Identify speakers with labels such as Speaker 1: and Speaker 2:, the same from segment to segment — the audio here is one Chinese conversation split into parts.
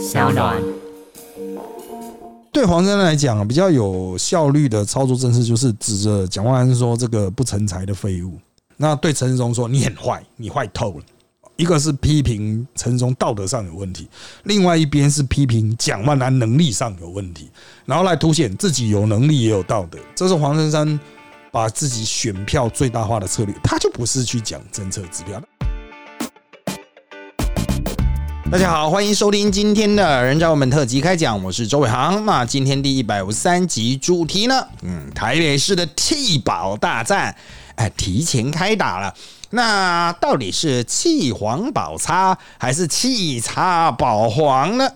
Speaker 1: 小暖。
Speaker 2: 对黄珊珊来讲，比较有效率的操作政策就是指着蒋万安说这个不成才的废物。那对陈时中说你很坏，你坏透了。一个是批评陈时中道德上有问题，另外一边是批评蒋万安能力上有问题，然后来凸显自己有能力也有道德。这是黄珊珊把自己选票最大化的策略，他就不是去讲政策指标。大家好，欢迎收听今天的《人渣我们特辑》开讲，我是周伟航。那今天第一百五十三集主题呢？嗯，台北市的弃保大战，哎，提前开打了。那到底是弃黄保差，还是弃差保黄呢？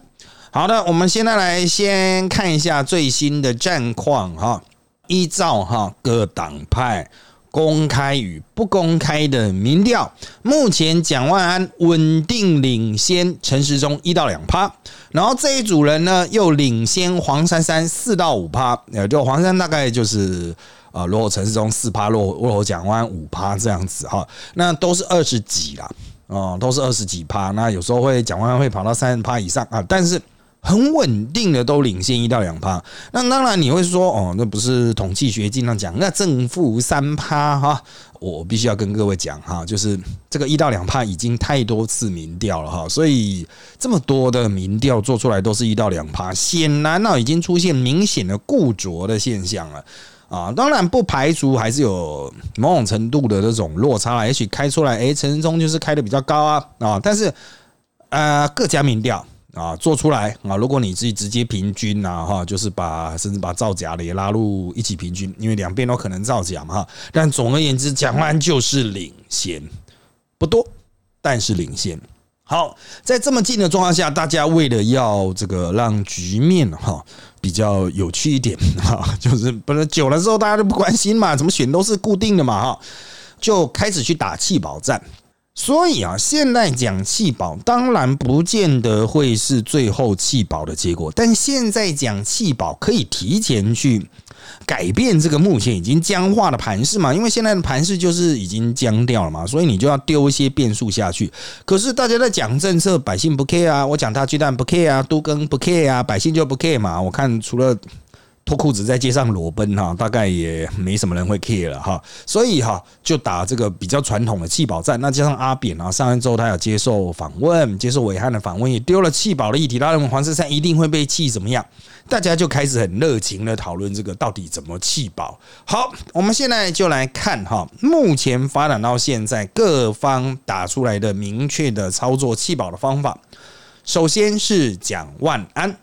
Speaker 2: 好的，我们现在来先看一下最新的战况哈。依照哈各党派。公开与不公开的民调，目前蒋万安稳定领先陈时中一到两趴，然后这一组人呢又领先黄珊珊四到五趴，呃，就黄珊大概就是呃落后陈时中四趴，落落后蒋万安五趴这样子哈，那都是二十几啦，哦，都是二十几趴，那有时候会蒋万安会跑到三十趴以上啊，但是。很稳定的都领先一到两趴，那当然你会说哦，那不是统计学经常讲那正负三趴哈，我必须要跟各位讲哈，就是这个一到两趴已经太多次民调了哈，所以这么多的民调做出来都是一到两趴，显然呢已经出现明显的固着的现象了啊，当然不排除还是有某种程度的这种落差，也许开出来哎陈忠就是开的比较高啊啊，但是呃各家民调。啊，做出来啊！如果你自己直接平均呐，哈，就是把甚至把造假的也拉入一起平均，因为两边都可能造假嘛，哈。但总而言之，蒋万就是领先，不多，但是领先。好，在这么近的状况下，大家为了要这个让局面哈比较有趣一点哈，就是不是久了之后大家都不关心嘛，怎么选都是固定的嘛，哈，就开始去打气保战。所以啊，现在讲弃保，当然不见得会是最后弃保的结果。但现在讲弃保，可以提前去改变这个目前已经僵化的盘势嘛？因为现在的盘势就是已经僵掉了嘛，所以你就要丢一些变数下去。可是大家在讲政策，百姓不 care 啊，我讲大鸡蛋不 care 啊，都更不 care 啊，百姓就不 care 嘛。我看除了。脱裤子在街上裸奔哈，大概也没什么人会 care 了哈，所以哈就打这个比较传统的弃保战。那加上阿扁啊，上一周他有接受访问，接受伟汉的访问，也丢了弃保的议题。他认为黄珊珊一定会被弃怎么样？大家就开始很热情的讨论这个到底怎么弃保。好，我们现在就来看哈，目前发展到现在各方打出来的明确的操作弃保的方法。首先是蒋万安。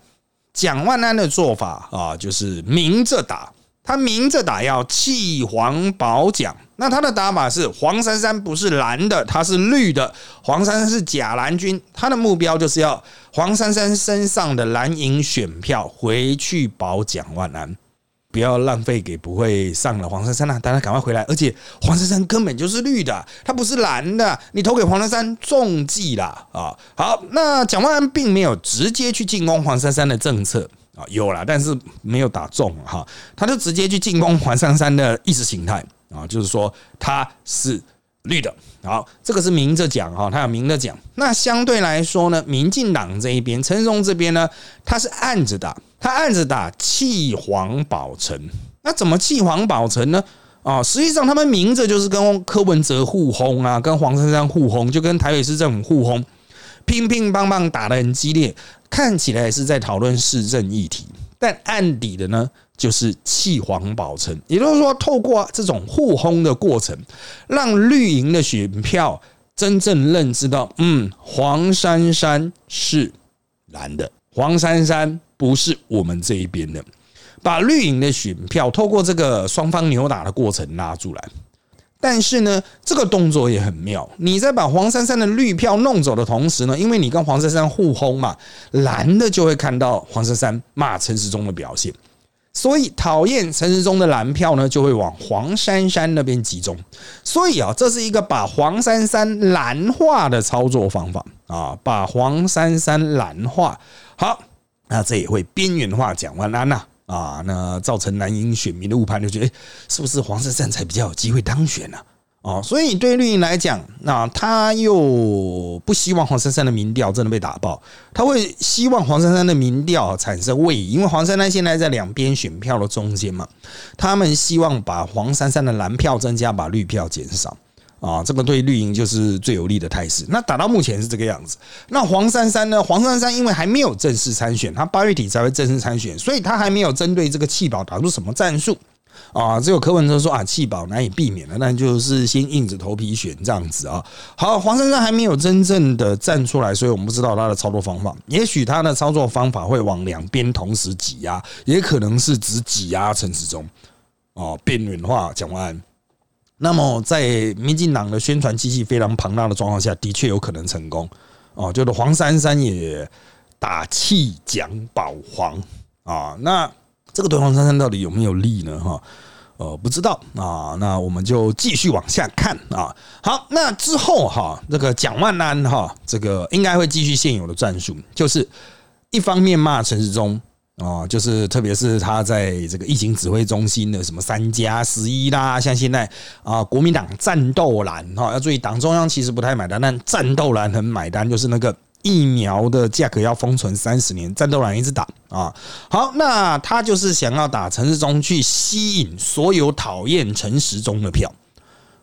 Speaker 2: 蒋万安的做法啊，就是明着打，他明着打要弃黄保蒋。那他的打法是黄珊珊不是蓝的，他是绿的。黄珊珊是假蓝军，他的目标就是要黄珊珊身上的蓝营选票回去保蒋万安。不要浪费给不会上了黄珊珊啊！大家赶快回来，而且黄珊珊根本就是绿的，它不是蓝的。你投给黄珊珊中计了啊！好，那蒋万安并没有直接去进攻黄珊珊的政策啊，有了，但是没有打中哈，他就直接去进攻黄珊珊的意识形态啊，就是说他是绿的。好，这个是明着讲哈，他有明着讲。那相对来说呢，民进党这一边，陈荣这边呢，他是暗着打。他暗着打弃黄保城，那怎么弃黄保城呢？啊，实际上他们明着就是跟柯文哲互轰啊，跟黄珊珊互轰，就跟台北市政府互轰，乒乒乓乓打得很激烈，看起来是在讨论市政议题，但暗底的呢，就是弃黄保城。也就是说，透过这种互轰的过程，让绿营的选票真正认知到，嗯，黄珊珊是蓝的，黄珊珊。不是我们这一边的，把绿营的选票透过这个双方扭打的过程拉出来，但是呢，这个动作也很妙。你在把黄珊珊的绿票弄走的同时呢，因为你跟黄珊珊互轰嘛，蓝的就会看到黄珊珊骂陈时中的表现，所以讨厌陈时中的蓝票呢，就会往黄珊珊那边集中。所以啊，这是一个把黄珊珊蓝化的操作方法啊，把黄珊珊蓝化好。那这也会边缘化蒋万安呐啊，那造成蓝营选民的误判，就觉得是不是黄珊珊才比较有机会当选呢？哦，所以对绿营来讲，那他又不希望黄珊珊的民调真的被打爆，他会希望黄珊珊的民调产生位移，因为黄珊珊现在在两边选票的中间嘛，他们希望把黄珊珊的蓝票增加，把绿票减少。啊，这个对绿营就是最有利的态势。那打到目前是这个样子。那黄珊珊呢？黄珊珊因为还没有正式参选，他八月底才会正式参选，所以他还没有针对这个弃保打出什么战术啊。只有柯文哲说啊，弃保难以避免了，那就是先硬着头皮选这样子啊。好，黄珊珊还没有真正的站出来，所以我们不知道他的操作方法。也许他的操作方法会往两边同时挤压，也可能是只挤压陈时中哦，边缘化蒋万安。那么，在民进党的宣传机器非常庞大的状况下，的确有可能成功哦。就是黄珊珊也打气讲保皇啊，那这个对黄珊珊到底有没有利呢？哈，呃，不知道啊。那我们就继续往下看啊。好，那之后哈，这个蒋万安哈，这个应该会继续现有的战术，就是一方面骂陈时中。哦，就是特别是他在这个疫情指挥中心的什么三加十一啦，像现在啊，国民党战斗蓝哈，要注意党中央其实不太买单，但战斗蓝很买单，就是那个疫苗的价格要封存三十年，战斗蓝一直打啊。好，那他就是想要打陈时中去吸引所有讨厌陈时中的票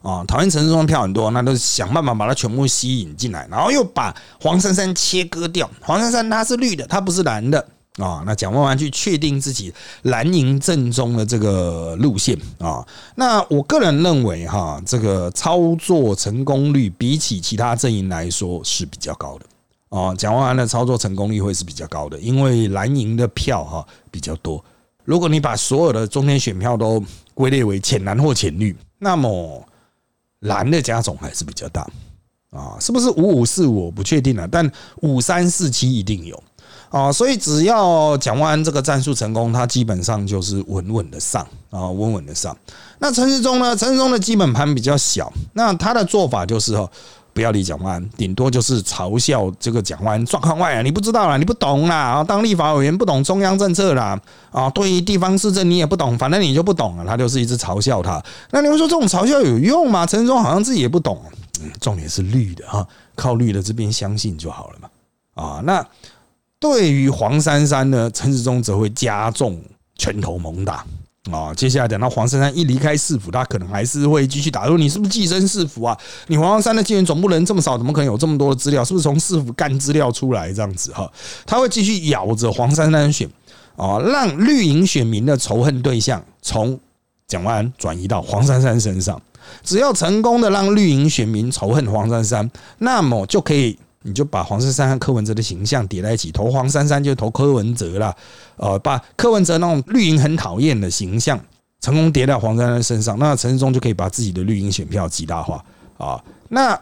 Speaker 2: 啊，讨厌陈时中的票很多，那都是想办法把它全部吸引进来，然后又把黄珊珊切割掉。黄珊珊她是绿的，她不是蓝的。啊，那蒋万安去确定自己蓝营正中的这个路线啊，那我个人认为哈，这个操作成功率比起其他阵营来说是比较高的啊。蒋万安的操作成功率会是比较高的，因为蓝营的票哈比较多。如果你把所有的中间选票都归类为浅蓝或浅绿，那么蓝的加总还是比较大啊。是不是五五四我不确定了，但五三四七一定有。啊，所以只要蒋万安这个战术成功，他基本上就是稳稳的上啊，稳稳的上。那陈世忠呢？陈世忠的基本盘比较小，那他的做法就是哦，不要理蒋万安，顶多就是嘲笑这个蒋万安状况外啊，你不知道啦，你不懂啦啊，当立法委员不懂中央政策啦啊，对于地方市政你也不懂，反正你就不懂了，他就是一直嘲笑他。那你们说这种嘲笑有用吗？陈世忠好像自己也不懂，嗯，重点是绿的哈，靠绿的这边相信就好了嘛啊，那。对于黄珊珊呢，陈世忠则会加重拳头猛打啊！接下来等到黄珊珊一离开市府，他可能还是会继续打。说你是不是寄生市府啊？你黄珊珊的资源总部人这么少，怎么可能有这么多的资料？是不是从市府干资料出来这样子哈？他会继续咬着黄珊珊选啊，让绿营选民的仇恨对象从蒋万安转移到黄珊珊身上。只要成功的让绿营选民仇恨黄珊珊，那么就可以。你就把黄珊珊和柯文哲的形象叠在一起，投黄珊珊就投柯文哲了，呃，把柯文哲那种绿营很讨厌的形象成功叠到黄珊珊身上，那陈世忠就可以把自己的绿营选票极大化啊。那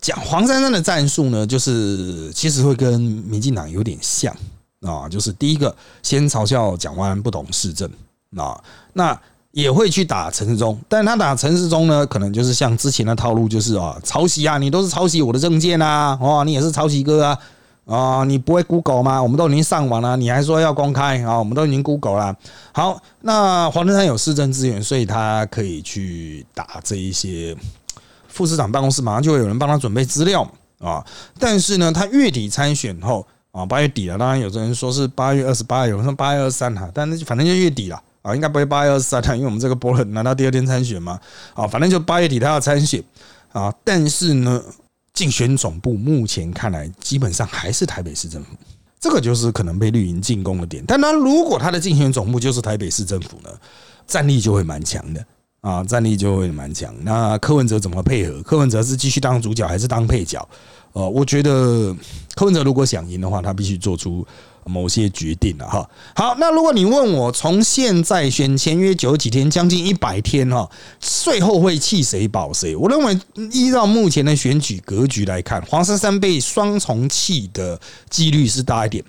Speaker 2: 讲黄珊珊的战术呢，就是其实会跟民进党有点像啊，就是第一个先嘲笑蒋万安不懂市政啊，那。也会去打陈世忠，但他打陈世忠呢，可能就是像之前的套路，就是啊，抄袭啊，你都是抄袭我的证件啊，哦，你也是抄袭哥啊，啊，你不会 Google 吗？我们都已经上网了，你还说要公开啊？我们都已经 Google 了。好，那黄登山有市政资源，所以他可以去打这一些副市长办公室，马上就会有人帮他准备资料啊。但是呢，他月底参选后啊，八月底了，当然有的人说是八月二十八，有人说八月二十三哈，但是反正就月底了。啊，应该不会八月二十三，因为我们这个波人难道第二天参选吗？啊，反正就八月底他要参选啊。但是呢，竞选总部目前看来基本上还是台北市政府，这个就是可能被绿营进攻的点。但他如果他的竞选总部就是台北市政府呢，战力就会蛮强的啊，战力就会蛮强。那柯文哲怎么配合？柯文哲是继续当主角还是当配角？呃，我觉得柯文哲如果想赢的话，他必须做出。某些决定了哈，好，那如果你问我从现在选签约九几天，将近一百天哈，最后会弃谁保谁？我认为依照目前的选举格局来看，黄珊珊被双重弃的几率是大一点。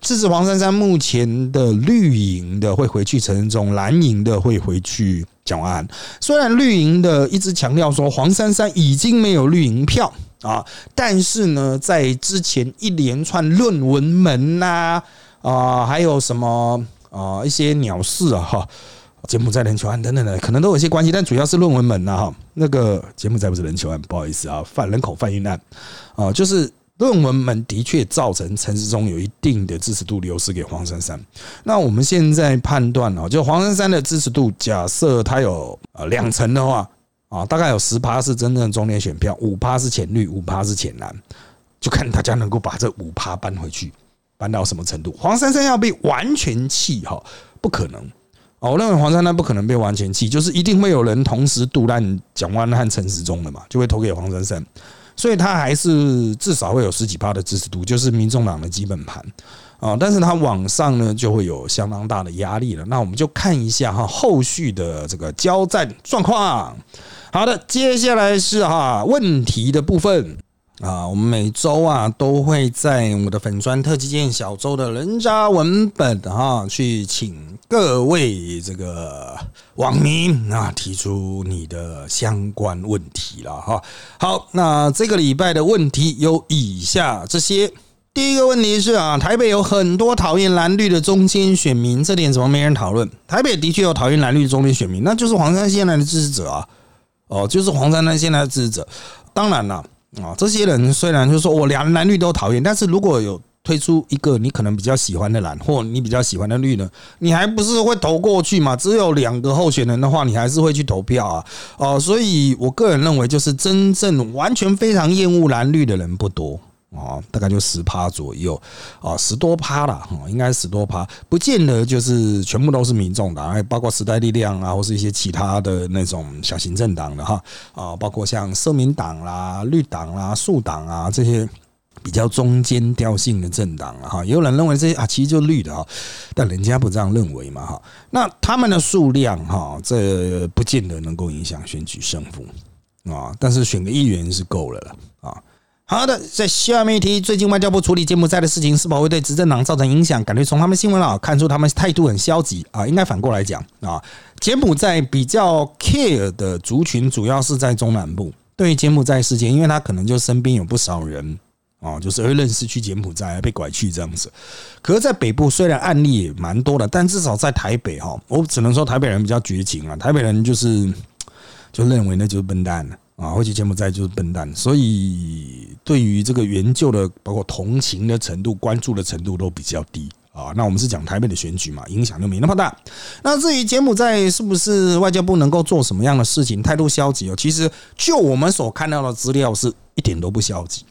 Speaker 2: 支持黄珊珊目前的绿营的会回去陈忠，蓝营的会回去蒋万安。虽然绿营的一直强调说黄珊珊已经没有绿营票。啊！但是呢，在之前一连串论文门呐，啊，还有什么啊一些鸟事啊哈，柬埔寨人球案等等的，可能都有一些关系，但主要是论文门呐哈。那个柬埔寨不是人球案，不好意思啊，犯人口贩运案啊，就是论文门的确造成陈世忠有一定的支持度流失给黄珊珊。那我们现在判断啊，就黄珊珊的支持度，假设他有呃两成的话啊，大概有十趴是真正的中年选票，五趴是浅绿，五趴是浅蓝，就看大家能够把这五趴搬回去，搬到什么程度。黄珊珊要被完全弃哈，不可能。我认为黄珊珊不可能被完全弃，就是一定会有人同时杜烂蒋万和陈时中的嘛，就会投给黄珊珊，所以他还是至少会有十几趴的支持度，就是民众党的基本盘啊。但是他往上呢，就会有相当大的压力了。那我们就看一下哈后续的这个交战状况。好的，接下来是哈问题的部分。啊，我们每周啊都会在我的粉砖特辑见小周的人渣文本哈，去请各位这个网民啊提出你的相关问题了哈。好，那这个礼拜的问题有以下这些。第一个问题是啊，台北有很多讨厌蓝绿的中间选民，这点怎么没人讨论？台北的确有讨厌蓝绿中间选民，那就是黄山现在的支持者啊，哦，就是黄山那现在的支持者。当然了。啊，这些人虽然就说我两蓝绿都讨厌，但是如果有推出一个你可能比较喜欢的蓝，或你比较喜欢的绿呢，你还不是会投过去嘛？只有两个候选人的话，你还是会去投票啊。哦，所以我个人认为，就是真正完全非常厌恶蓝绿的人不多。哦，大概就十趴左右，哦，十多趴了，哈，应该十多趴，不见得就是全部都是民众党，还包括时代力量啊，或是一些其他的那种小型政党的哈，啊，包括像社民党啦、绿党啦、树党啊这些比较中间调性的政党了，哈，有人认为这些啊其实就绿的哈，但人家不这样认为嘛，哈，那他们的数量哈，这不见得能够影响选举胜负啊，但是选个议员是够了了啊。好的，在下面一题，最近外交部处理柬埔寨的事情是否会对执政党造成影响？感觉从他们新闻啊看出他们态度很消极啊，应该反过来讲啊，柬埔寨比较 care 的族群主要是在中南部。对于柬埔寨事件，因为他可能就身边有不少人啊，就是会认识去柬埔寨被拐去这样子。可是，在北部虽然案例也蛮多的，但至少在台北哈，我只能说台北人比较绝情啊，台北人就是就认为那就是笨蛋了。啊会去柬埔寨就是笨蛋，所以对于这个援救的，包括同情的程度、关注的程度都比较低啊。那我们是讲台北的选举嘛，影响就没那么大。那至于柬埔寨是不是外交部能够做什么样的事情，态度消极哦？其实就我们所看到的资料，是一点都不消极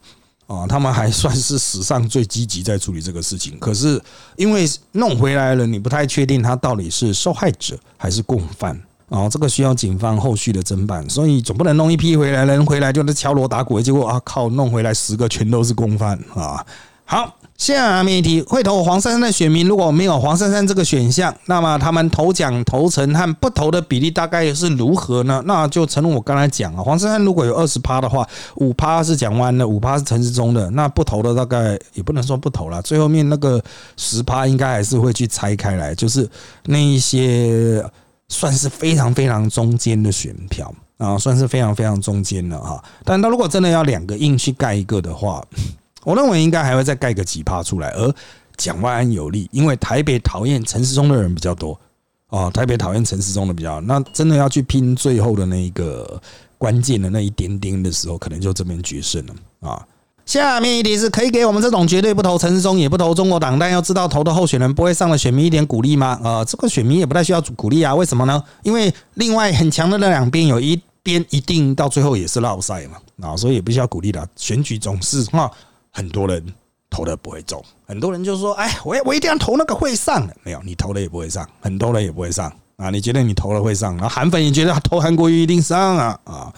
Speaker 2: 啊。他们还算是史上最积极在处理这个事情。可是因为弄回来了，你不太确定他到底是受害者还是共犯。哦，这个需要警方后续的侦办，所以总不能弄一批回来人回来就是敲锣打鼓，结果啊靠，弄回来十个全都是共犯啊！好，下面一题，会投黄珊珊的选民如果没有黄珊珊这个选项，那么他们投奖投成和不投的比例大概是如何呢？那就诚如我刚才讲啊，黄珊珊如果有二十趴的话，五趴是蒋万的，五趴是陈世忠的，那不投的大概也不能说不投了，最后面那个十趴应该还是会去拆开来，就是那一些。算是非常非常中间的选票啊，算是非常非常中间了哈。但他如果真的要两个硬去盖一个的话，我认为应该还会再盖个几趴出来。而蒋万安有利，因为台北讨厌陈时中的人比较多啊，台北讨厌陈时中的比较，那真的要去拼最后的那一个关键的那一点点的时候，可能就这边决胜了啊。下面一题是可以给我们这种绝对不投陈世忠也不投中国党，但要知道投的候选人不会上的选民一点鼓励吗？呃，这个选民也不太需要鼓励啊。为什么呢？因为另外很强的那两边有一边一定到最后也是落赛嘛，啊，所以也不需要鼓励的。选举总是哈，很多人投的不会中，很多人就说，哎，我我一定要投那个会上的，没有，你投了也不会上，很多人也不会上啊。你觉得你投了会上，然后韩粉也觉得投韩国瑜一定上啊啊。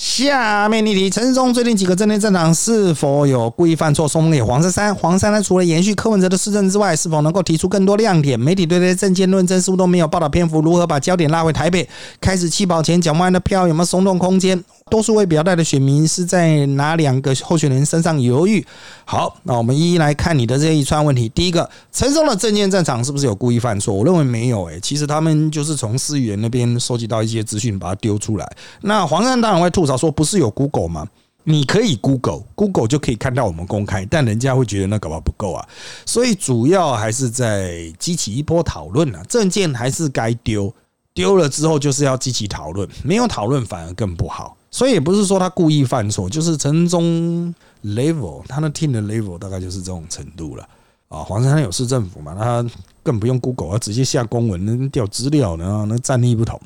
Speaker 2: 下面一题：陈世忠最近几个政内政党是否有故意犯错，送给黄珊珊？黄珊珊除了延续柯文哲的市政之外，是否能够提出更多亮点？媒体对这些政见论证似乎都没有报道篇幅，如何把焦点拉回台北？开始弃保前，蒋万安的票有没有松动空间？多数未表态的选民是在哪两个候选人身上犹豫？好，那我们一一来看你的这一串问题。第一个，陈松的证件战场是不是有故意犯错？我认为没有，诶，其实他们就是从思源那边收集到一些资讯，把它丢出来。那黄山当然会吐槽说，不是有 Google 吗？你可以 Google，Google 就可以看到我们公开，但人家会觉得那搞不好不够啊。所以主要还是在激起一波讨论啊，证件还是该丢。丢了之后就是要积极讨论，没有讨论反而更不好。所以也不是说他故意犯错，就是陈忠 level 他的 team 的 level 大概就是这种程度了啊。黄山有市政府嘛，他更不用 Google，他直接下公文调资料呢，那战力不同。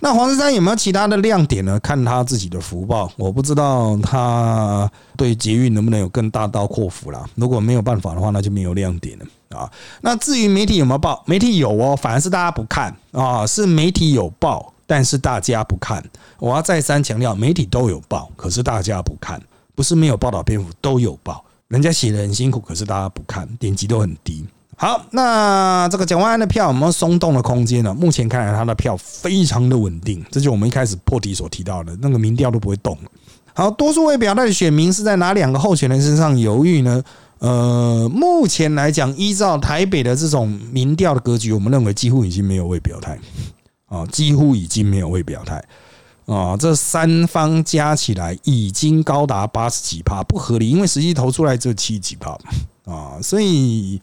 Speaker 2: 那黄山有没有其他的亮点呢？看他自己的福报，我不知道他对捷运能不能有更大刀阔斧啦。如果没有办法的话，那就没有亮点了啊。那至于媒体有没有报，媒体有哦，反而是大家不看啊，是媒体有报。但是大家不看，我要再三强调，媒体都有报，可是大家不看，不是没有报道篇幅都有报，人家写的很辛苦，可是大家不看，点击都很低。好，那这个蒋万安的票有没有松动的空间呢？目前看来，他的票非常的稳定，这就我们一开始破题所提到的那个民调都不会动。好，多数未表态的选民是在哪两个候选人身上犹豫呢？呃，目前来讲，依照台北的这种民调的格局，我们认为几乎已经没有未表态。啊，几乎已经没有未表态啊！这三方加起来已经高达八十几趴，不合理，因为实际投出来只有七几趴啊，所以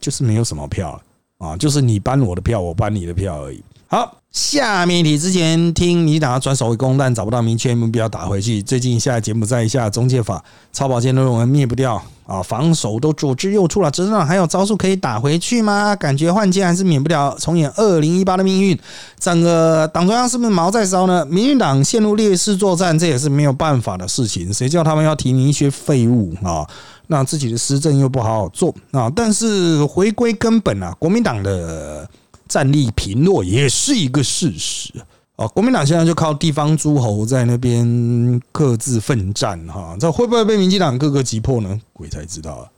Speaker 2: 就是没有什么票啊，就是你搬我的票，我搬你的票而已。好。下面题之前听你打转守为攻，但找不到明确目标打回去。最近下节目在下中介法，超保健的论文灭不掉啊！防守都左支右绌了，执政党还有招数可以打回去吗？感觉换届还是免不了重演二零一八的命运。整个党中央是不是毛在烧呢？民进党陷入劣势作战，这也是没有办法的事情。谁叫他们要提名一些废物啊？那自己的施政又不好好做啊！但是回归根本啊，国民党的。战力贫弱也是一个事实啊！国民党现在就靠地方诸侯在那边各自奋战哈，这会不会被民进党各个击破呢？鬼才知道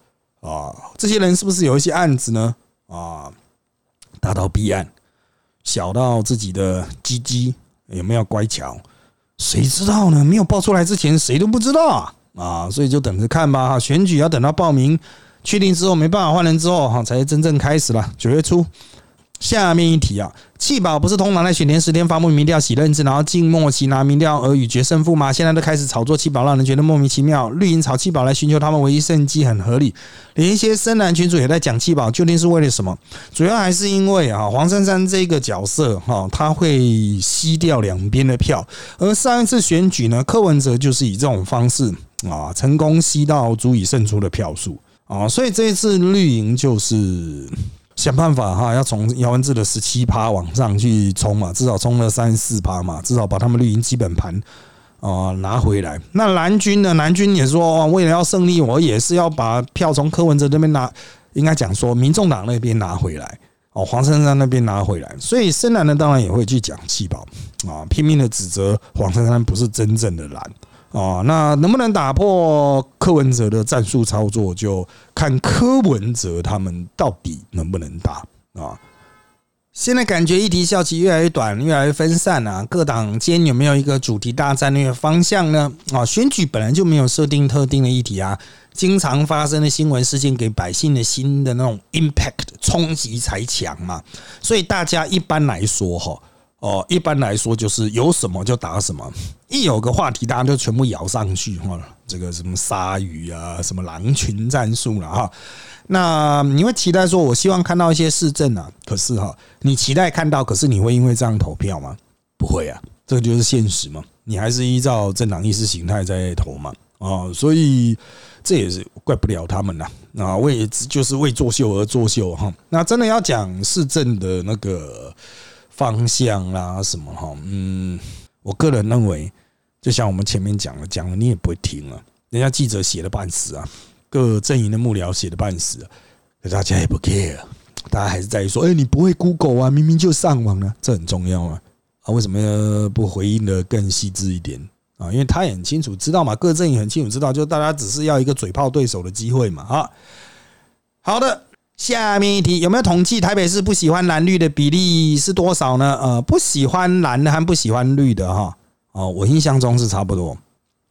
Speaker 2: 啊！这些人是不是有一些案子呢？啊，大到弊案，小到自己的鸡鸡有没有乖巧，谁知道呢？没有报出来之前，谁都不知道啊！啊，所以就等着看吧！哈，选举要等到报名确定之后，没办法换人之后，哈，才真正开始了。九月初。下面一题啊，弃保不是通常在选前十天发布民调洗认知，然后进末期拿民调而与决胜负吗？现在都开始炒作弃保，让人觉得莫名其妙。绿营炒弃保来寻求他们唯一胜机，很合理。连一些深蓝群主也在讲弃保，究竟是为了什么？主要还是因为啊，黄珊珊这个角色哈，他会吸掉两边的票。而上一次选举呢，柯文哲就是以这种方式啊，成功吸到足以胜出的票数啊，所以这一次绿营就是。想办法哈，要从姚文智的十七趴往上去冲嘛，至少冲了三四趴嘛，至少把他们绿营基本盘啊拿回来。那蓝军呢？蓝军也说，为了要胜利，我也是要把票从柯文哲那边拿，应该讲说，民众党那边拿回来，哦，黄珊珊那边拿回来。所以深蓝呢，当然也会去讲气保啊，拼命的指责黄珊珊不是真正的蓝。哦，那能不能打破柯文哲的战术操作，就看柯文哲他们到底能不能打啊？现在感觉议题效期越来越短，越来越分散啊。各党间有没有一个主题大战略方向呢？啊，选举本来就没有设定特定的议题啊，经常发生的新闻事件给百姓的新的那种 impact 冲击才强嘛。所以大家一般来说哈。哦，一般来说就是有什么就打什么，一有个话题，大家就全部摇上去哈。这个什么鲨鱼啊，什么狼群战术了哈。那你会期待说，我希望看到一些市政啊，可是哈，你期待看到，可是你会因为这样投票吗？不会啊，这个就是现实嘛。你还是依照政党意识形态在投嘛。啊，所以这也是怪不了他们呐。啊，为就是为作秀而作秀哈。那真的要讲市政的那个。方向啦，什么哈？嗯，我个人认为，就像我们前面讲了，讲了你也不会听了。人家记者写的半死啊，各阵营的幕僚写的半死，可大家也不 care，大家还是在于说，哎，你不会 Google 啊？明明就上网了，这很重要啊！啊，为什么不回应的更细致一点啊？因为他也很清楚知道嘛，各阵营很清楚知道，就大家只是要一个嘴炮对手的机会嘛。啊，好的。下面一题有没有统计台北市不喜欢蓝绿的比例是多少呢？呃，不喜欢蓝的和不喜欢绿的哈，哦，我印象中是差不多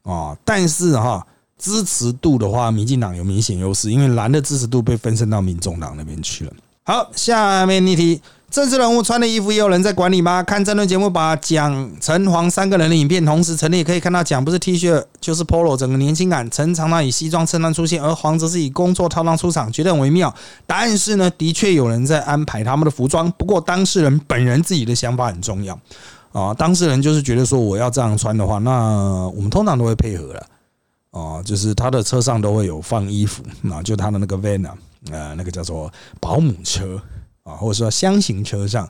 Speaker 2: 哦，但是哈，支持度的话，民进党有明显优势，因为蓝的支持度被分身到民众党那边去了。好，下面一题，政治人物穿的衣服也有人在管理吗？看争论节目，把蒋、陈、黄三个人的影片同时陈列，可以看到蒋不是 T 恤就是 Polo，整个年轻感。陈常常以西装衬衫出现，而黄则是以工作套装出场，觉得很微妙。答案是呢，的确有人在安排他们的服装，不过当事人本人自己的想法很重要啊。当事人就是觉得说我要这样穿的话，那我们通常都会配合了啊，就是他的车上都会有放衣服，那就他的那个 van 啊，那个叫做保姆车。啊，或者说箱型车上，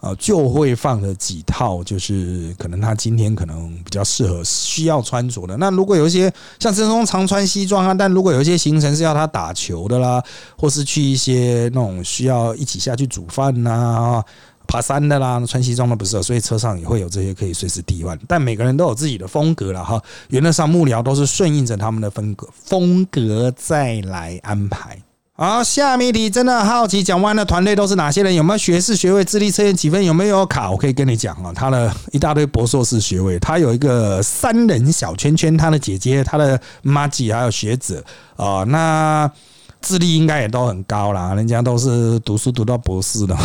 Speaker 2: 啊，就会放了几套，就是可能他今天可能比较适合需要穿着的。那如果有一些像郑中常穿西装啊，但如果有一些行程是要他打球的啦，或是去一些那种需要一起下去煮饭呐、爬山的啦，穿西装的不是，所以车上也会有这些可以随时替换。但每个人都有自己的风格了哈，原则上幕僚都是顺应着他们的风格风格再来安排。好，下面题真的好奇，讲完的团队都是哪些人？有没有学士学位？智力测验几分？有没有卡？我可以跟你讲啊，他的一大堆博硕士学位，他有一个三人小圈圈，他的姐姐、他的妈姐还有学者啊，那智力应该也都很高啦，人家都是读书读到博士的，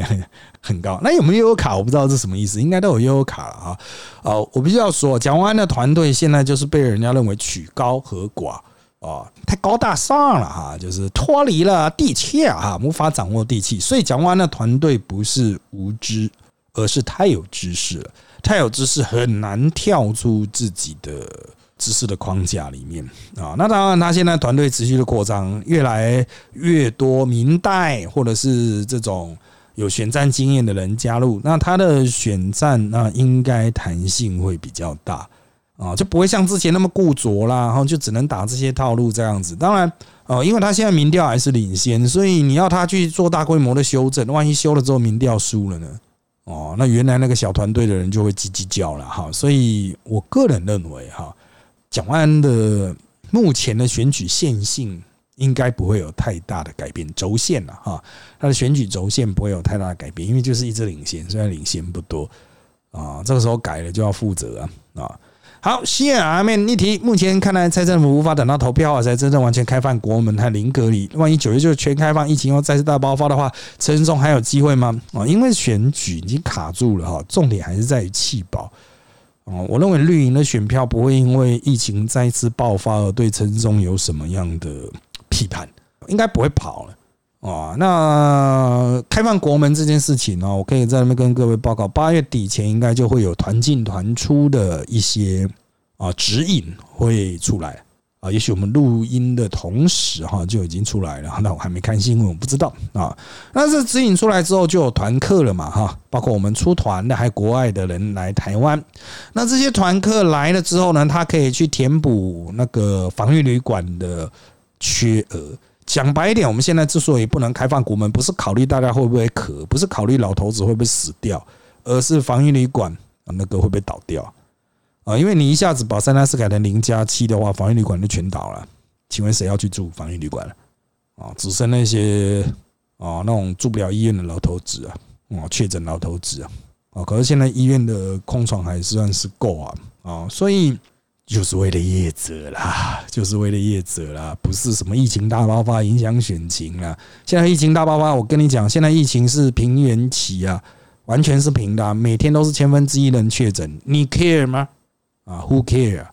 Speaker 2: 很高。那有没有优卡？我不知道这什么意思，应该都有优卡了啊。哦，我必须要说，讲完的团队现在就是被人家认为曲高和寡。啊，太高大上了哈，就是脱离了地气啊，无法掌握地气。所以蒋万的团队不是无知，而是太有知识了，太有知识很难跳出自己的知识的框架里面啊。那当然，他现在团队持续的扩张，越来越多明代或者是这种有选战经验的人加入，那他的选战那应该弹性会比较大。啊，就不会像之前那么固着啦，然后就只能打这些套路这样子。当然，呃，因为他现在民调还是领先，所以你要他去做大规模的修正，万一修了之后民调输了呢？哦，那原来那个小团队的人就会叽叽叫了哈。所以我个人认为哈，蒋万安的目前的选举线性应该不会有太大的改变，轴线了哈，他的选举轴线不会有太大的改变，因为就是一直领先，虽然领先不多啊，这个时候改了就要负责啊啊。好，下面一题，目前看来，蔡政府无法等到投票啊才真正完全开放国门和零隔离。万一九月就全开放，疫情又再次大爆发的话，陈松还有机会吗？啊，因为选举已经卡住了哈，重点还是在于弃保。哦，我认为绿营的选票不会因为疫情再次爆发而对陈松有什么样的批判，应该不会跑了。啊，那开放国门这件事情呢，我可以在那边跟各位报告，八月底前应该就会有团进团出的一些啊指引会出来啊，也许我们录音的同时哈就已经出来了，那我还没看新闻，我不知道啊。那这指引出来之后就有团客了嘛哈，包括我们出团的，还有国外的人来台湾，那这些团客来了之后呢，他可以去填补那个防御旅馆的缺额。讲白一点，我们现在之所以不能开放国门，不是考虑大家会不会渴，不是考虑老头子会不会死掉，而是防疫旅馆那个会不会倒掉啊？因为你一下子把三大四改成零加七的话，防疫旅馆就全倒了。请问谁要去住防疫旅馆了？啊，只剩那些啊那种住不了医院的老头子啊，啊确诊老头子啊，啊，可是现在医院的空床还算是够啊，啊，所以。就是为了业者啦，就是为了业者啦，不是什么疫情大爆发影响选情啦。现在疫情大爆发，我跟你讲，现在疫情是平原期啊，完全是平的，啊每天都是千分之一人确诊，你 care 吗？啊，Who care 啊？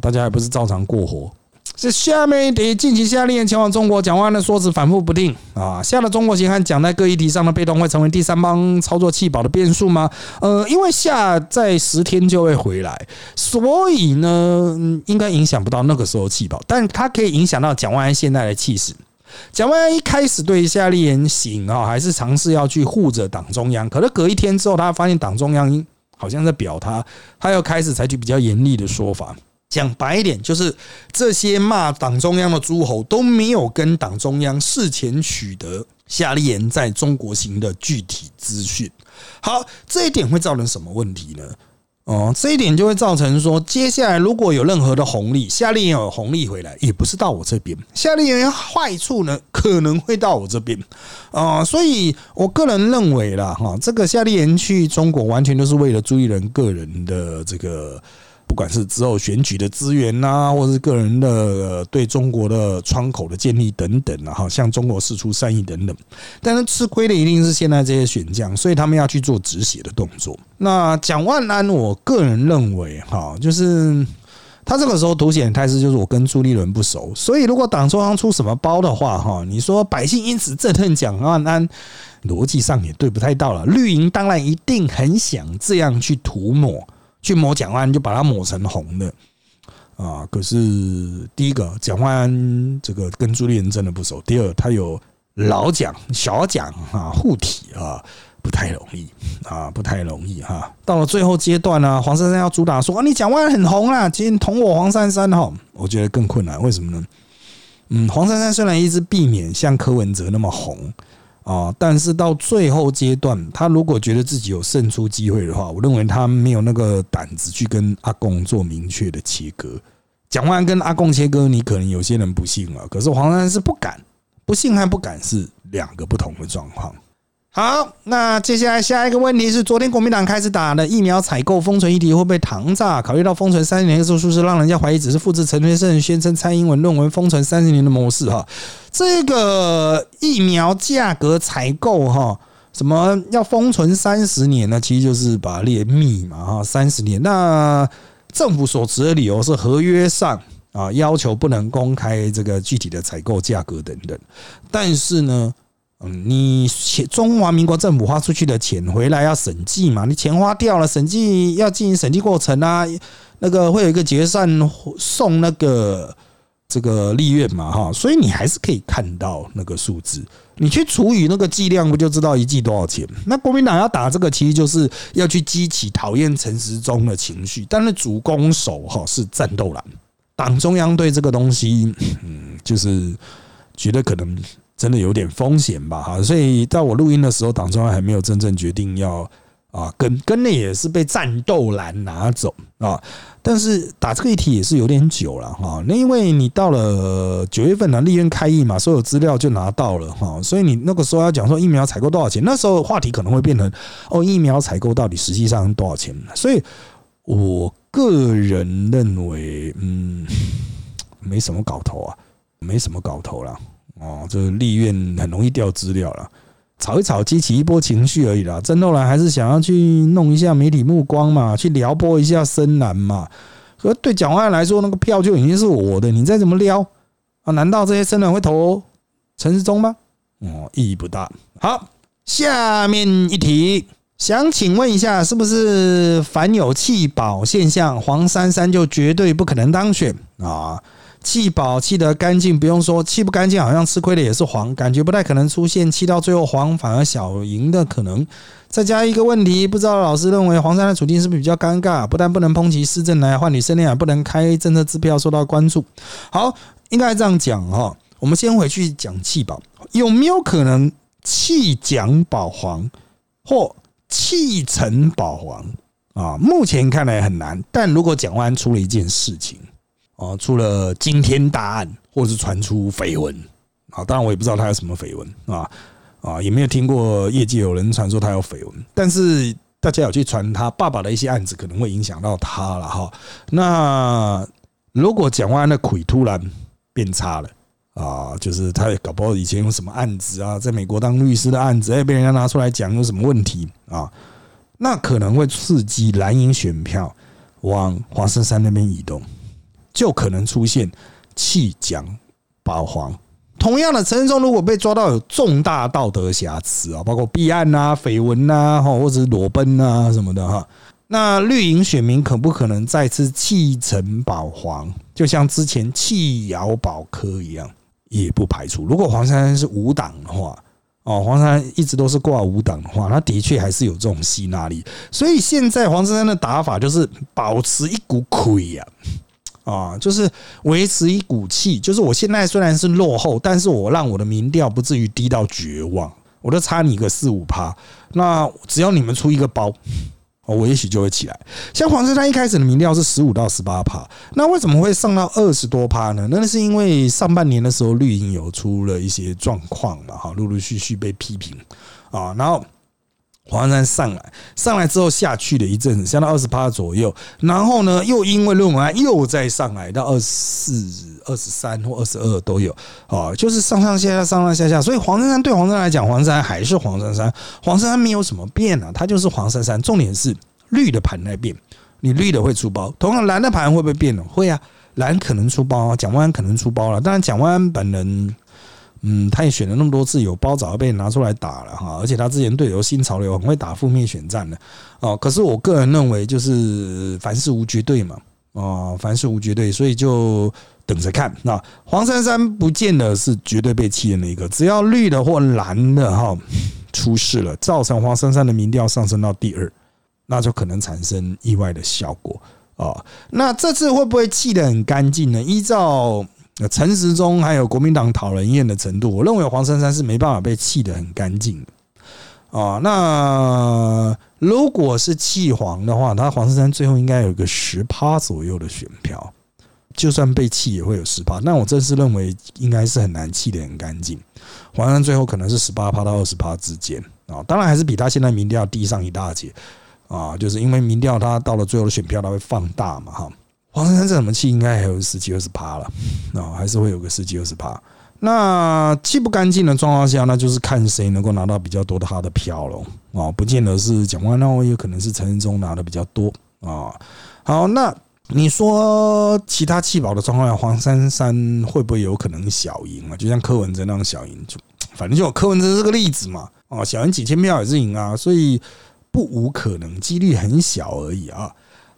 Speaker 2: 大家还不是照常过活？这下面一题，近期下令前往中国，蒋万安的说辞反复不定啊。下了中国行和蒋在各议题上的被动会成为第三方操作弃保的变数吗？呃，因为下在十天就会回来，所以呢，应该影响不到那个时候弃保，但它可以影响到蒋万安现在的气势。蒋万安一开始对夏立言行啊，还是尝试要去护着党中央，可是隔一天之后，他发现党中央好像在表他，他要开始采取比较严厉的说法。讲白一点，就是这些骂党中央的诸侯都没有跟党中央事前取得夏利言在中国行的具体资讯。好，这一点会造成什么问题呢？哦，这一点就会造成说，接下来如果有任何的红利，夏令营有红利回来，也不是到我这边；夏令营坏处呢，可能会到我这边。啊，所以我个人认为啦，哈，这个夏令营去中国完全都是为了朱一仁个人的这个。不管是之后选举的资源呐，或是个人的对中国的窗口的建立等等啊，哈，向中国释出善意等等。但是吃亏的一定是现在这些选将，所以他们要去做止血的动作。那蒋万安，我个人认为哈，就是他这个时候凸显态势，就是我跟朱立伦不熟，所以如果党中央出什么包的话，哈，你说百姓因此憎恨蒋万安。逻辑上也对不太到了，绿营当然一定很想这样去涂抹，去抹蒋万安，就把它抹成红的啊。可是第一个，蒋万安这个跟朱立伦真的不熟；第二，他有老蒋、小蒋啊护体啊，不太容易啊，不太容易哈。到了最后阶段呢，黄珊珊要主打说啊，你蒋万安很红啊，今天捅我黄珊珊哈，我觉得更困难。为什么呢？嗯，黄珊珊虽然一直避免像柯文哲那么红。啊！但是到最后阶段，他如果觉得自己有胜出机会的话，我认为他没有那个胆子去跟阿贡做明确的切割。讲完跟阿贡切割，你可能有些人不信了，可是黄山是不敢，不信还不敢是两个不同的状况。好，那接下来下一个问题是，昨天国民党开始打的疫苗采购封存议题会被糖炸？考虑到封存三十年的时候，是不是让人家怀疑只是复制陈先生宣称蔡英文论文封存三十年的模式？哈，这个疫苗价格采购哈，什么要封存三十年呢？其实就是把列密嘛哈，三十年。那政府所持的理由是合约上啊要求不能公开这个具体的采购价格等等，但是呢。嗯，你钱中华民国政府花出去的钱回来要审计嘛？你钱花掉了，审计要进行审计过程啊，那个会有一个结算送那个这个利润嘛，哈，所以你还是可以看到那个数字，你去除以那个计量，不就知道一季多少钱？那国民党要打这个，其实就是要去激起讨厌陈时中的情绪，但是主攻手哈是战斗蓝，党中央对这个东西，嗯，就是觉得可能。真的有点风险吧，哈，所以在我录音的时候，党中央还没有真正决定要啊跟跟那也是被战斗蓝拿走啊，但是打这个议题也是有点久了哈，那因为你到了九月份呢，立院开议嘛，所有资料就拿到了哈，所以你那个时候要讲说疫苗采购多少钱，那时候话题可能会变成哦，疫苗采购到底实际上多少钱？所以我个人认为，嗯，没什么搞头啊，没什么搞头了。哦，这立院很容易掉资料了，炒一炒激起一波情绪而已啦。郑斗兰还是想要去弄一下媒体目光嘛，去撩拨一下深蓝嘛。可对蒋万安来说，那个票就已经是我的，你再怎么撩啊？难道这些深蓝会投陈世忠吗？哦，意义不大。好，下面一题，想请问一下，是不是凡有弃保现象，黄珊珊就绝对不可能当选啊？气保气得干净，不用说，气不干净，好像吃亏的也是黄，感觉不太可能出现气到最后黄反而小赢的可能。再加一个问题，不知道老师认为黄山的处境是不是比较尴尬？不但不能抨击市政来换女生恋，不能开政策支票受到关注。好，应该这样讲哈。我们先回去讲气保，有没有可能弃蒋保黄或弃陈保黄啊？目前看来很难，但如果蒋万出了一件事情。哦，出了惊天大案，或是传出绯闻啊！当然，我也不知道他有什么绯闻啊啊，也没有听过业界有人传说他有绯闻。但是大家有去传他爸爸的一些案子，可能会影响到他了哈。那如果蒋万安的腿突然变差了啊，就是他搞不好以前有什么案子啊，在美国当律师的案子，哎，被人家拿出来讲有什么问题啊？那可能会刺激蓝营选票往华盛山那边移动。就可能出现弃蒋保黄。同样的，陈振忠如果被抓到有重大道德瑕疵啊，包括弊案呐、绯闻呐，或者是裸奔呐什么的哈，那绿营选民可不可能再次弃陈保黄？就像之前弃姚保科一样，也不排除。如果黄珊珊是无党的话，哦，黄珊珊一直都是挂无党的话，那的确还是有这种吸纳力。所以现在黄珊珊的打法就是保持一股亏呀。啊，啊就是维持一股气，就是我现在虽然是落后，但是我让我的民调不至于低到绝望，我都差你个四五趴，那只要你们出一个包，我也许就会起来。像黄珊珊一开始的民调是十五到十八趴，那为什么会上到二十多趴呢？那是因为上半年的时候绿营有出了一些状况嘛，哈，陆陆续续被批评啊，然后黄珊珊上来，上来之后下去了一阵子，下到二十趴左右，然后呢，又因为论文案又再上来到二十四、二十三或二十二都有啊，就是上上下下、上上下下。所以黄珊珊对黄珊珊来讲，黄珊珊还是黄珊珊，黄珊珊没有什么变啊，它就是黄珊珊。重点是绿的盘在变，你绿的会出包，同样蓝的盘会不会变呢？会啊，蓝可能出包，蒋万安可能出包了。当然，蒋万安本人。嗯，他也选了那么多次，有包早就被拿出来打了哈，而且他之前队友新潮流很会打负面选战的哦。可是我个人认为，就是凡事无绝对嘛，哦，凡事无绝对，所以就等着看。那黄珊珊不见得是绝对被弃的那一个，只要绿的或蓝的哈出事了，造成黄珊珊的民调上升到第二，那就可能产生意外的效果啊。那这次会不会气的很干净呢？依照那陈时中还有国民党讨人厌的程度，我认为黄珊珊是没办法被气得很干净啊。那如果是弃黄的话，他黄珊珊最后应该有个十趴左右的选票，就算被弃也会有十趴。那我真是认为应该是很难弃得很干净。黄珊珊最后可能是十八趴到二十趴之间啊，当然还是比他现在民调低上一大截啊，就是因为民调他到了最后的选票他会放大嘛哈。黄珊珊这什么气应该还有十几二十趴了，啊，还是会有个十几二十趴。那气不干净的状况下，那就是看谁能够拿到比较多的他的票喽。啊，不见得是蒋万安，也可能是陈仁忠拿的比较多啊。好，那你说其他气保的状况下，黄珊珊会不会有可能小赢啊？就像柯文哲那样小赢，就反正就有柯文哲这个例子嘛。啊，小赢几千票也是赢啊，所以不无可能，几率很小而已啊。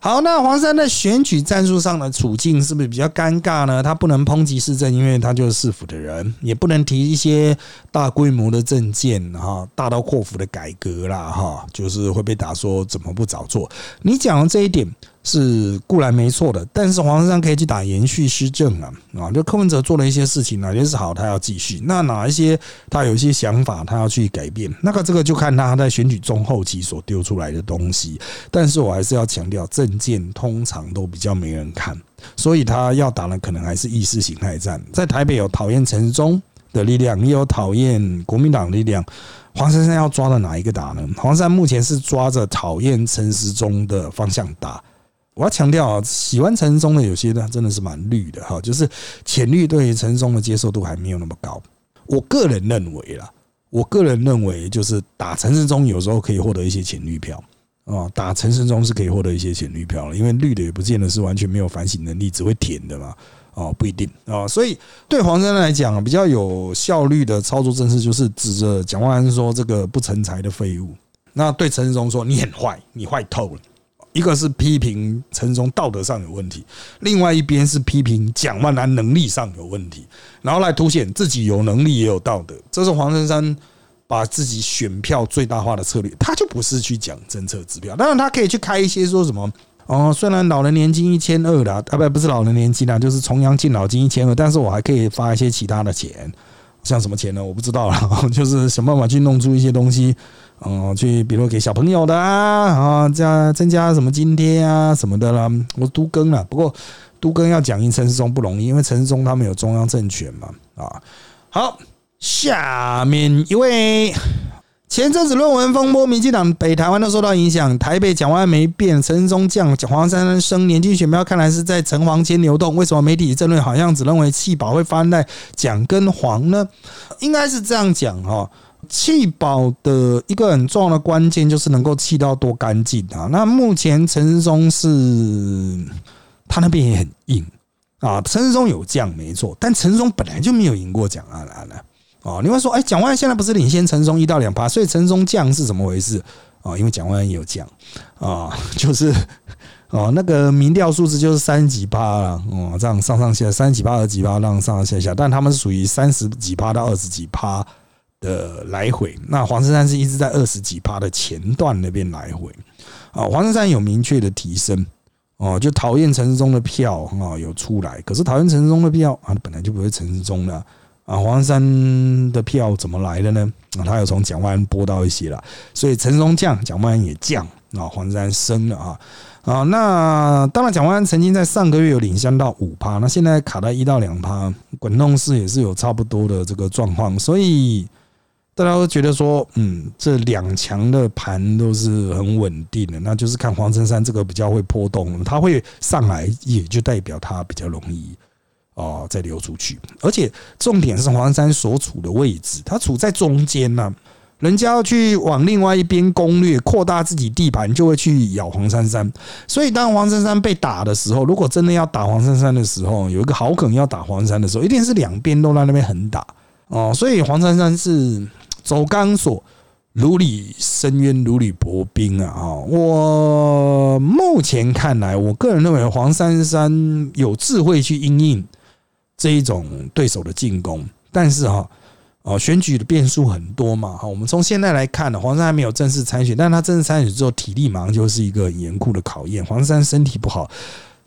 Speaker 2: 好，那黄山在选举战术上的处境是不是比较尴尬呢？他不能抨击市政，因为他就是市府的人，也不能提一些大规模的政见哈，大刀阔斧的改革啦哈，就是会被打说怎么不早做。你讲的这一点。是固然没错的，但是黄珊珊可以去打延续施政啊啊！就柯文哲做了一些事情，哪些是好，他要继续；那哪一些他有一些想法，他要去改变。那个这个就看他在选举中后期所丢出来的东西。但是我还是要强调，政见通常都比较没人看，所以他要打的可能还是意识形态战。在台北有讨厌陈忠的力量，也有讨厌国民党力量。黄珊珊要抓的哪一个打呢？黄珊目前是抓着讨厌陈时中的方向打。我要强调啊，喜欢陈松的有些呢，真的是蛮绿的哈，就是浅绿对陈松的接受度还没有那么高。我个人认为啦，我个人认为就是打陈世忠有时候可以获得一些浅绿票啊，打陈世忠是可以获得一些浅绿票了，因为绿的也不见得是完全没有反省能力，只会舔的嘛，哦不一定啊，所以对黄山来讲比较有效率的操作政策就是指着蒋万安说这个不成才的废物，那对陈世忠说你很坏，你坏透了。一个是批评陈松道德上有问题，另外一边是批评蒋万安能力上有问题，然后来凸显自己有能力也有道德。这是黄珊珊把自己选票最大化的策略，他就不是去讲政策指标，当然他可以去开一些说什么哦，虽然老人年金一千二啦，啊不不是老人年金啦，就是重阳敬老金一千二，但是我还可以发一些其他的钱，像什么钱呢？我不知道了，就是想办法去弄出一些东西。嗯，去比如给小朋友的啊，啊，加增加什么津贴啊什么的啦。我都更了，不过都更要讲一陈世忠不容易，因为陈世忠他们有中央政权嘛。啊，好，下面一位，前阵子论文风波，民进党北台湾都受到影响，台北蒋万安没变，陈世忠降，黄珊珊升，年轻选票看来是在城黄间流动。为什么媒体争论好像只认为弃保会发生在蒋跟黄呢？应该是这样讲哈。气保的一个很重要的关键就是能够气到多干净啊！那目前陈世忠是他那边也很硬啊，陈世忠有降没错，但陈世忠本来就没有赢过蒋安安了！哦你会说，哎，蒋万现在不是领先陈松一到两趴，所以陈松降是怎么回事啊？因为蒋万也有降啊，就是哦，那个民调数字就是三十几趴了哦，这样上上下三十几趴、二几趴，让上上下下，但他们是属于三十几趴到二十几趴。的来回，那黄珊珊是一直在二十几趴的前段那边来回啊。黄珊珊有明确的提升哦，就讨厌陈世忠的票啊有出来，可是讨厌陈世忠的票啊，本来就不会陈世忠的。啊黄珊珊的票怎么来的呢？啊，他有从蒋万安拨到一些了，所以陈松降，蒋万安也降啊，黄珊珊升了啊啊。那当然，蒋万安曾经在上个月有领先到五趴，那现在卡在一到两趴，滚动式也是有差不多的这个状况，所以。大家都觉得说，嗯，这两强的盘都是很稳定的，那就是看黄珊珊这个比较会波动，它会上来，也就代表它比较容易哦再流出去。而且重点是黄山所处的位置，它处在中间呢，人家要去往另外一边攻略，扩大自己地盘，就会去咬黄山山。所以当黄山山被打的时候，如果真的要打黄山山的时候，有一个好梗要打黄山的时候，一定是两边都在那边横打哦。所以黄山山是。走钢索，如履深渊，如履薄冰啊！啊，我目前看来，我个人认为黄珊珊有智慧去应应这一种对手的进攻，但是哈，哦，选举的变数很多嘛，哈，我们从现在来看呢，黄山还没有正式参选，但他正式参选之后，体力马上就是一个严酷的考验。黄山身体不好。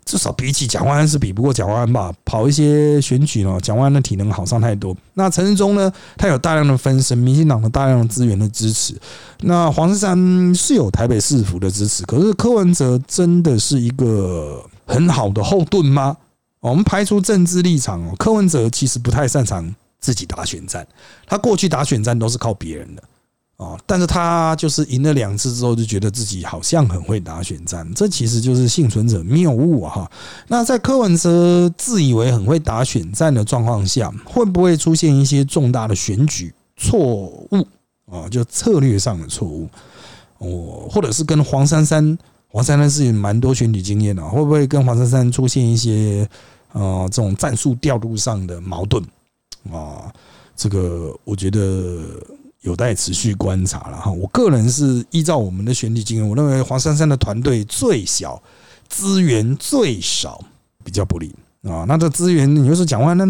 Speaker 2: 至少比起蒋万安是比不过蒋万安吧，跑一些选举呢，蒋万安的体能好上太多。那陈世忠呢，他有大量的分身，民进党的大量的资源的支持。那黄山是有台北市府的支持，可是柯文哲真的是一个很好的后盾吗？我们排除政治立场哦，柯文哲其实不太擅长自己打选战，他过去打选战都是靠别人的。哦，但是他就是赢了两次之后，就觉得自己好像很会打选战，这其实就是幸存者谬误啊！哈，那在柯文哲自以为很会打选战的状况下，会不会出现一些重大的选举错误啊？就策略上的错误，哦，或者是跟黄珊珊，黄珊珊是有蛮多选举经验的，会不会跟黄珊珊出现一些呃这种战术调度上的矛盾啊？这个我觉得。有待持续观察了哈。我个人是依照我们的选举经验，我认为黄珊珊的团队最小，资源最少，比较不利啊。那这资源，你就是讲话，那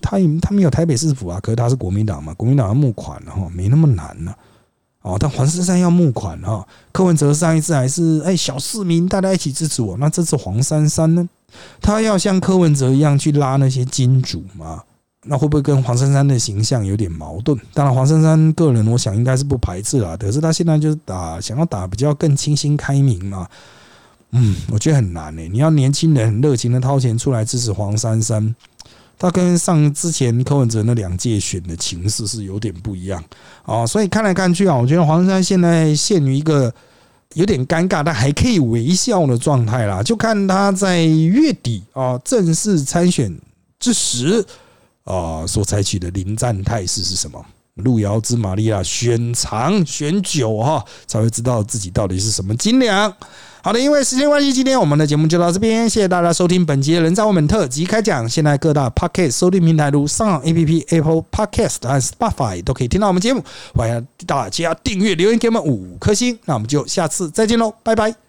Speaker 2: 他他没有台北市府啊，可是他是国民党嘛，国民党要募款哈，没那么难呢。哦，但黄珊珊要募款哈，柯文哲上一次还是哎小市民大家一起支持我，那这次黄珊珊呢，他要像柯文哲一样去拉那些金主吗？那会不会跟黄珊珊的形象有点矛盾？当然，黄珊珊个人，我想应该是不排斥啦。可是他现在就是打，想要打比较更清新开明嘛。嗯，我觉得很难诶。你要年轻人很热情的掏钱出来支持黄珊珊，他跟上之前柯文哲那两届选的情势是有点不一样啊。所以看来看去啊，我觉得黄珊现在陷于一个有点尴尬，但还可以微笑的状态啦。就看他在月底啊正式参选之时。啊，所采取的临战态势是什么？路遥知马力啊，选长选久哈，才会知道自己到底是什么斤两。好的，因为时间关系，今天我们的节目就到这边，谢谢大家收听本期的人造物本特辑开讲。现在各大 Podcast 收听平台如上 APP、Apple Podcast 和 Spotify 都可以听到我们节目，欢迎大家订阅、留言给我们五颗星。那我们就下次再见喽，拜拜。